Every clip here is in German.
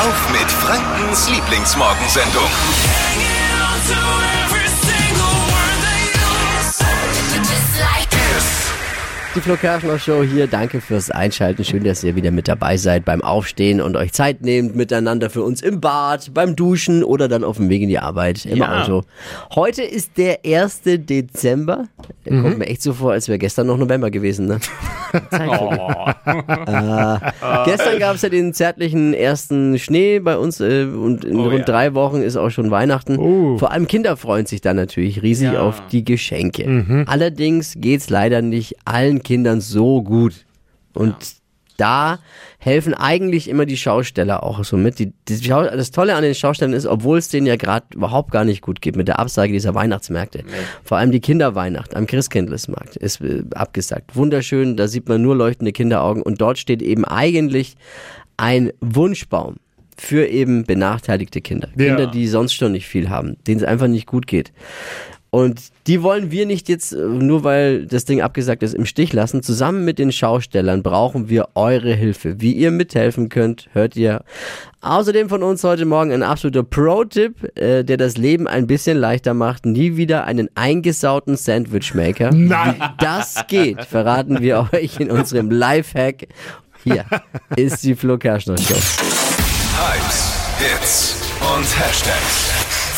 auf mit Frankens Lieblingsmorgensendung. Die Flo Kerschner Show hier. Danke fürs Einschalten. Schön, dass ihr wieder mit dabei seid beim Aufstehen und euch Zeit nehmt miteinander für uns im Bad, beim Duschen oder dann auf dem Weg in die Arbeit im Ja. Auto. Heute ist der 1. Dezember. Kommt mir echt so vor, als wäre gestern noch November gewesen, ne? Oh. Gestern gab es ja den zärtlichen ersten Schnee bei uns äh, und in Oh, rund ja. drei Wochen ist auch schon Weihnachten. Oh. Vor allem Kinder freuen sich dann natürlich riesig Ja. auf die Geschenke. Allerdings geht's leider nicht allen Kindern so gut. Und da helfen eigentlich immer die Schausteller auch so mit. Die, die Schau das Tolle an den Schaustellern ist, obwohl es denen ja gerade überhaupt gar nicht gut geht mit der Absage dieser Weihnachtsmärkte. Vor allem die Kinderweihnacht am Christkindlesmarkt ist äh, abgesagt. Wunderschön, da sieht man nur leuchtende Kinderaugen und dort steht eben eigentlich ein Wunschbaum für eben benachteiligte Kinder. Ja. Kinder, die sonst schon nicht viel haben, denen es einfach nicht gut geht. Und die wollen wir nicht jetzt, äh, nur weil das Ding abgesagt ist, im Stich lassen. Zusammen mit den Schaustellern brauchen wir eure Hilfe. Wie ihr mithelfen könnt, hört ihr. Außerdem von uns heute Morgen ein absoluter Pro-Tipp, äh, der das Leben ein bisschen leichter macht. Nie wieder einen eingesauten Sandwichmaker. Nein. Wie das geht, verraten wir euch in unserem Live-Hack. Hier ist die Flo Kerschner Show. Hypes, Hits und Hashtags.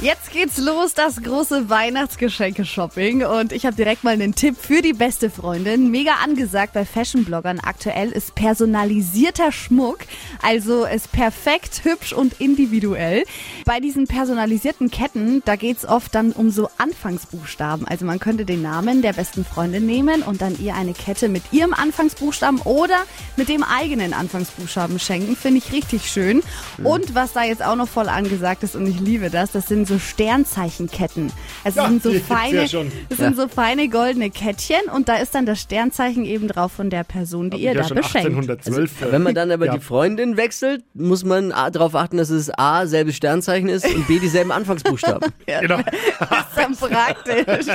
Jetzt geht's los, das große Weihnachtsgeschenke-Shopping. Und ich habe direkt mal einen Tipp für die beste Freundin. Mega angesagt bei Fashion-Bloggern aktuell ist personalisierter Schmuck. Also ist perfekt, hübsch und individuell. Bei diesen personalisierten Ketten, da geht's oft dann um so Anfangsbuchstaben. Also man könnte den Namen der besten Freundin nehmen und dann ihr eine Kette mit ihrem Anfangsbuchstaben oder mit dem eigenen Anfangsbuchstaben schenken. Finde ich richtig schön. Und was da jetzt auch noch voll angesagt ist und ich liebe das, das sind so Sternzeichenketten. Also Ja, sind so feine, ja schon. das sind so feine goldene Kettchen und da ist dann das Sternzeichen eben drauf von der Person, die ihr ja da schon beschenkt. 1812. Also, Wenn man dann aber ja. die Freundin wechselt, muss man A, darauf achten, dass es A, selbes Sternzeichen ist und B, dieselben Anfangsbuchstaben. Genau. Das ist dann praktisch.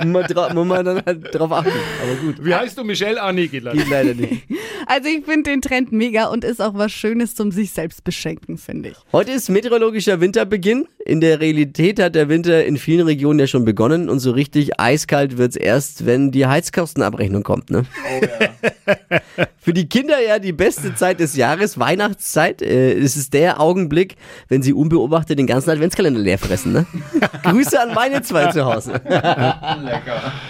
muss, man man dann halt drauf achten. Aber gut, Wie heißt du, Michelle? Ah, nee, geht leider. geht leider nicht. Also ich finde den Trend mega und ist auch was Schönes zum sich selbst beschenken, finde ich. Heute ist meteorologischer Winterbeginn. In der Realität hat der Winter in vielen Regionen ja schon begonnen und so richtig eiskalt wird's erst, wenn die Heizkostenabrechnung kommt. Ne? Für die Kinder ja die beste Zeit des Jahres, Weihnachtszeit. Äh, es ist der Augenblick, wenn sie unbeobachtet den ganzen Adventskalender leer fressen. Ne? Grüße an meine zwei zu Hause.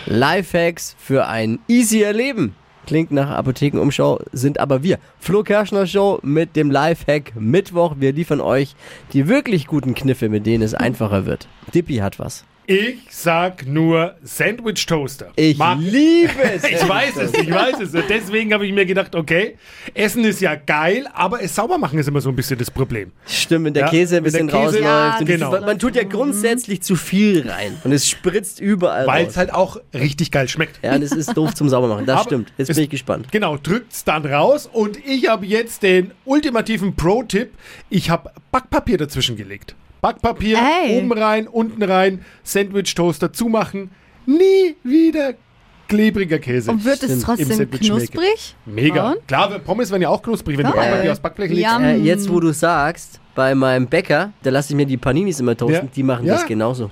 Lifehacks für ein easier Leben. Klingt nach Apothekenumschau, sind aber wir. Flo Kerschner Show mit dem Lifehack Mittwoch. Wir liefern euch die wirklich guten Kniffe, mit denen es einfacher wird. Dippy hat was. Ich sag nur Sandwich Toaster. Ich Mag- liebe es. Ich weiß es, ich weiß es. Und deswegen habe ich mir gedacht, okay, Essen ist ja geil, aber es sauber machen ist immer so ein bisschen das Problem. Stimmt, wenn der Ja, Käse ein bisschen Käse- rausläuft. Ja, genau. dieses- Man tut ja grundsätzlich zu viel rein. Und es spritzt überall Weil es halt auch richtig geil schmeckt. ja, und es ist doof zum Saubermachen. Das Aber stimmt. Jetzt es- bin ich gespannt. Genau, drückt's dann raus und ich habe jetzt den ultimativen Pro-Tipp. Ich habe Backpapier dazwischen gelegt. Backpapier, Ey. oben rein, unten rein, Sandwich-Toaster zumachen. Nie wieder klebriger Käse. Und wird es trotzdem knusprig? Mega. Und? Klar, Pommes werden ja auch knusprig, wenn du Geil. Backpapier aus Backblech legst. Äh, jetzt, wo du sagst, bei meinem Bäcker, da lasse ich mir die Paninis immer toasten, Ja. die machen Ja. das genauso.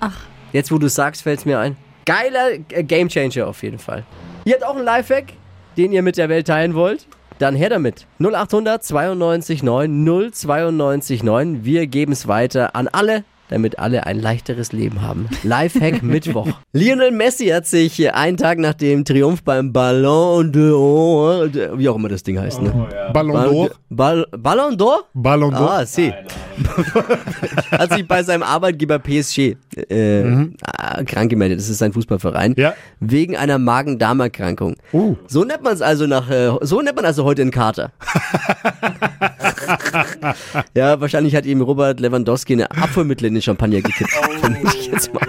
Jetzt, wo du sagst, fällt es mir ein. Geiler äh, Gamechanger auf jeden Fall. Ihr habt auch einen Lifehack, den ihr mit der Welt teilen wollt? Dann her damit. 0800 92 9 092 9. Wir geben es weiter an alle, damit alle ein leichteres Leben haben. Lifehack Mittwoch. Lionel Messi hat sich einen Tag nach dem Triumph beim Ballon d'Or, wie auch immer das Ding heißt, ne? Ballon d'Or. Ball, Ballon d'Or? Ballon d'Or. Ah, sie. Hat sich bei seinem Arbeitgeber PSG äh, ah, krank gemeldet. Das ist sein Fußballverein. Ja. Wegen einer Magen-Darm-Erkrankung. Uh. So nennt man es also nach, äh, so nennt man also heute einen Kater. Ja, wahrscheinlich hat ihm Robert Lewandowski eine Abführmittel in den Champagner gekippt. Vermute ich jetzt mal.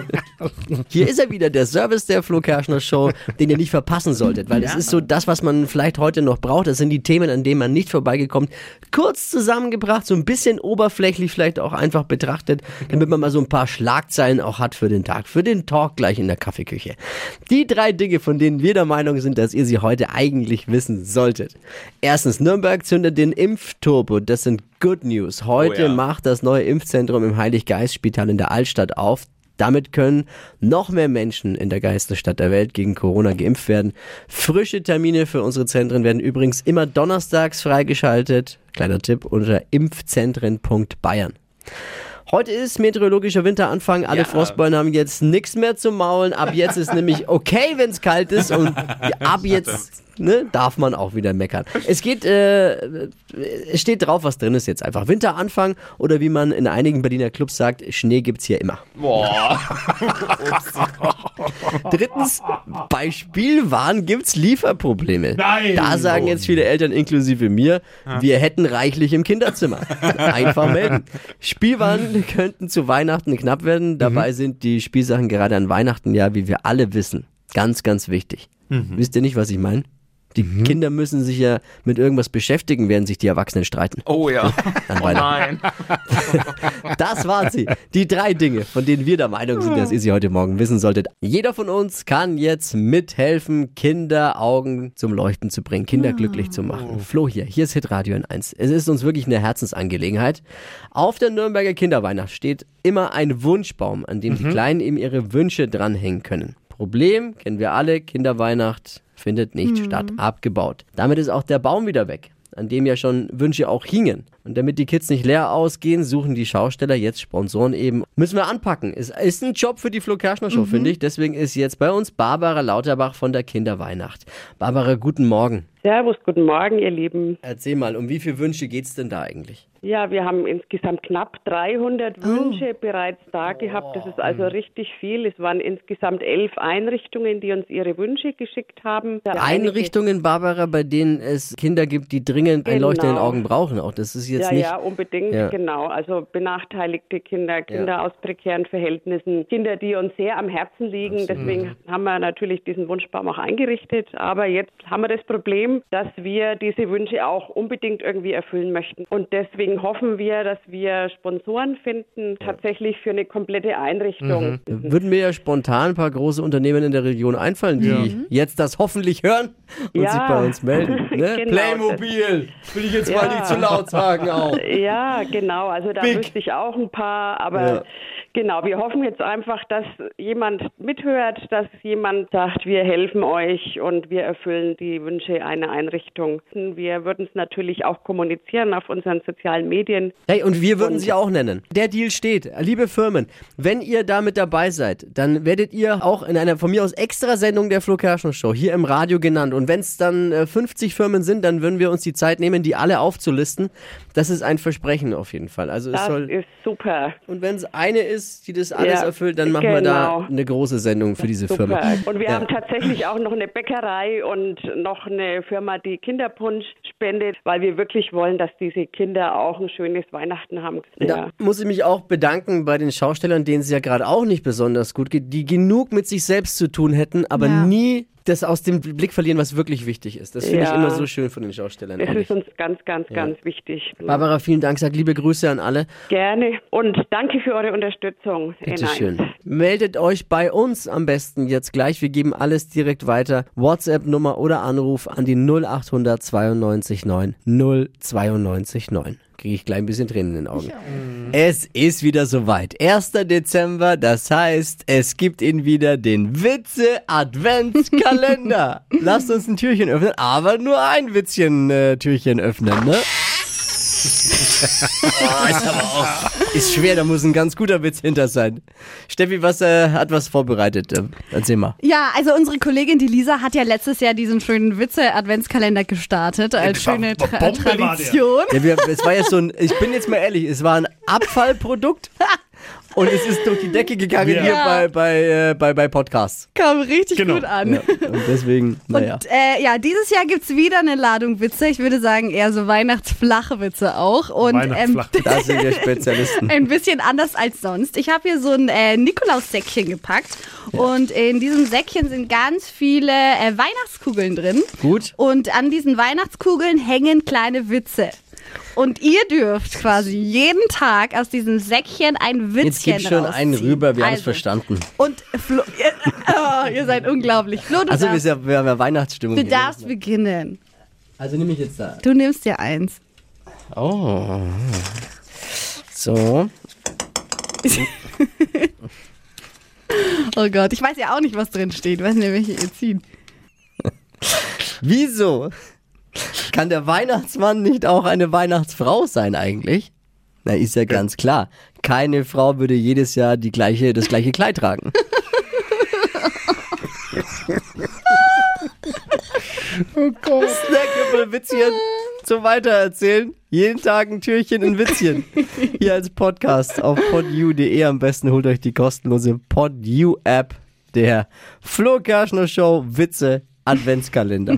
Hier ist er wieder, der Service der Flo Kerschner Show, den ihr nicht verpassen solltet, weil das ist so das, was man vielleicht heute noch braucht. Das sind die Themen, an denen man nicht vorbeigekommt. Kurz zusammengebracht, so ein bisschen oberflächlich vielleicht auch einfach betrachtet, damit man mal so ein paar Schlagzeilen auch hat für den Tag, für den Talk gleich in der Kaffeeküche. Die drei Dinge, von denen wir der Meinung sind, dass ihr sie heute eigentlich wissen solltet. Erstens, Nürnberg zündet den Impfturbo. Das sind Good News. Heute Oh ja. macht das neue Impfzentrum im Heiliggeistspital in der Altstadt auf. Damit können noch mehr Menschen in der geilsten Stadt der Welt gegen Corona geimpft werden. Frische Termine für unsere Zentren werden übrigens immer donnerstags freigeschaltet. Kleiner Tipp unter impfzentren.bayern. Heute ist meteorologischer Winteranfang. Alle Ja. Frostbeulen haben jetzt nichts mehr zu maulen. Ab jetzt ist nämlich okay, wenn es kalt ist. Und ab jetzt ne, darf man auch wieder meckern. Es geht, äh, es steht drauf, was drin ist jetzt einfach. Winteranfang oder wie man in einigen Berliner Clubs sagt, Schnee gibt's hier immer. Boah. Drittens, bei Spielwaren gibt's Lieferprobleme. Nein. Da sagen jetzt viele Eltern inklusive mir, wir hätten reichlich im Kinderzimmer. Einfach melden. Spielwaren könnten zu Weihnachten knapp werden. Dabei sind die Spielsachen gerade an Weihnachten ja, wie wir alle wissen, ganz, ganz wichtig. Wisst ihr nicht, was ich meine? Die Kinder müssen sich ja mit irgendwas beschäftigen, während sich die Erwachsenen streiten. Oh ja. Oh nein. Das waren sie. Die drei Dinge, von denen wir der Meinung sind, dass ihr sie heute Morgen wissen solltet. Jeder von uns kann jetzt mithelfen, Kinder Augen zum Leuchten zu bringen, Kinder glücklich zu machen. Flo hier, hier ist Hitradio in 1. Es ist uns wirklich eine Herzensangelegenheit. Auf der Nürnberger Kinderweihnacht steht immer ein Wunschbaum, an dem die Kleinen eben ihre Wünsche dranhängen können. Problem, kennen wir alle, Kinderweihnacht findet nicht statt, abgebaut. Damit ist auch der Baum wieder weg an dem ja schon Wünsche auch hingen. Und damit die Kids nicht leer ausgehen, suchen die Schausteller jetzt Sponsoren eben. Müssen wir anpacken. Ist, ist ein Job für die Flo Kerschner Show, finde ich. Deswegen ist jetzt bei uns Barbara Lauterbach von der Kinderweihnacht. Barbara, guten Morgen. Servus, guten Morgen, ihr Lieben. Erzähl mal, um wie viele Wünsche geht's denn da eigentlich? Ja, wir haben insgesamt knapp 300 Wünsche bereits da gehabt. Das ist also richtig viel. Es waren insgesamt elf Einrichtungen, die uns ihre Wünsche geschickt haben. Einrichtungen, Barbara, bei denen es Kinder gibt, die dringend ein Genau. Leuchten in den Augen brauchen. Auch das ist jetzt Ja, nicht. ja, unbedingt, Ja. genau. Also benachteiligte Kinder, Kinder aus prekären Verhältnissen, Kinder, die uns sehr am Herzen liegen. Deswegen haben wir natürlich diesen Wunschbaum auch eingerichtet. Aber jetzt haben wir das Problem, dass wir diese Wünsche auch unbedingt irgendwie erfüllen möchten. Und deswegen hoffen wir, dass wir Sponsoren finden, tatsächlich für eine komplette Einrichtung. Würden mir ja spontan ein paar große Unternehmen in der Region einfallen, die jetzt das hoffentlich hören und Ja. sich bei uns melden. Ne? Genau, Playmobil, will ich jetzt mal Ja. nicht zu laut sagen auch. Ja, genau. Also da Big. wüsste ich auch ein paar, aber Ja. Genau, wir hoffen jetzt einfach, dass jemand mithört, dass jemand sagt, wir helfen euch und wir erfüllen die Wünsche einer Einrichtung. Wir würden es natürlich auch kommunizieren auf unseren sozialen Medien. Hey, und wir würden sie auch nennen. Der Deal steht. Liebe Firmen, wenn ihr da mit dabei seid, dann werdet ihr auch in einer von mir aus extra Sendung der Flo Kerschner Show hier im Radio genannt. Und wenn es dann äh, 50 Firmen sind, dann würden wir uns die Zeit nehmen, die alle aufzulisten. Das ist ein Versprechen auf jeden Fall. Also es Das soll. ist super. Und wenn es eine ist, die das alles Ja, erfüllt, dann machen wir da genau. eine große Sendung für diese Super. Firma. Und wir Ja. haben tatsächlich auch noch eine Bäckerei und noch eine Firma, die Kinderpunsch spendet, weil wir wirklich wollen, dass diese Kinder auch ein schönes Weihnachten haben. Da muss ich mich auch bedanken bei den Schaustellern, denen es ja gerade auch nicht besonders gut geht, die genug mit sich selbst zu tun hätten, aber Ja. nie das aus dem Blick verlieren, was wirklich wichtig ist. Das finde ich Ja. immer so schön von den Schaustellern. Das ehrlich. ist uns ganz, ganz, ganz wichtig. Barbara, vielen Dank, sag liebe Grüße an alle. Gerne und danke für eure Unterstützung. Bitte N1. schön. Meldet euch bei uns am besten jetzt gleich. Wir geben alles direkt weiter. WhatsApp-Nummer oder Anruf an die 0800 92 9 092 9. Kriege ich gleich ein bisschen Tränen in den Augen. Es ist wieder soweit. 1. Dezember, das heißt, es gibt ihn wieder, den Witze-Adventskalender. Lasst uns ein Türchen öffnen, aber nur ein Witzchen-Türchen öffnen, ne? Oh, ist aber auch, ist schwer, da muss ein ganz guter Witz hinter sein. Steffi, was äh, hat was vorbereitet? Äh, erzähl mal. Ja, also unsere Kollegin die Lisa hat ja letztes Jahr diesen schönen Witze-Adventskalender gestartet als war- schöne war Tra. Tradition. Ja, wir, es war jetzt so ein, ich bin jetzt mal ehrlich, es war ein Abfallprodukt Und es ist durch die Decke gegangen Ja. hier bei, bei, äh, bei, bei Podcasts. Kam richtig Genau. gut an. Und deswegen, naja. Und äh, ja, dieses Jahr gibt's wieder eine Ladung Witze. Ich würde sagen eher so weihnachtsflache Witze auch. Und ähm. Da sind wir Spezialisten. ein bisschen anders als sonst. Ich habe hier so ein äh, Nikolaus-Säckchen gepackt und in diesem Säckchen sind ganz viele äh, Weihnachtskugeln drin. Gut. Und an diesen Weihnachtskugeln hängen kleine Witze. Und ihr dürft quasi jeden Tag aus diesem Säckchen ein Witzchen Jetzt gib schon einen rausziehen. rüber, wir haben es Also, verstanden. Und Flo, ihr, oh, ihr seid unglaublich. Flo, du Also wir, darfst, sind ja- wir haben ja Weihnachtsstimmung. du hier. darfst beginnen. Also nehme ich jetzt da. Du nimmst dir eins. Oh. So. Oh Gott, ich weiß ja auch nicht, was drin steht. Ich weiß nicht, welche ihr zieht. Wieso? Kann der Weihnachtsmann nicht auch eine Weihnachtsfrau sein eigentlich? Na, ist ja ganz klar. Keine Frau würde jedes Jahr die gleiche, das gleiche Kleid tragen. Oh Gott. Snackable Witzchen zum Weitererzählen. Jeden Tag ein Türchen in Witzchen. Hier als Podcast auf podu.de. Am besten holt euch die kostenlose PodU App. Der Flo Kerschner Show Witze Adventskalender.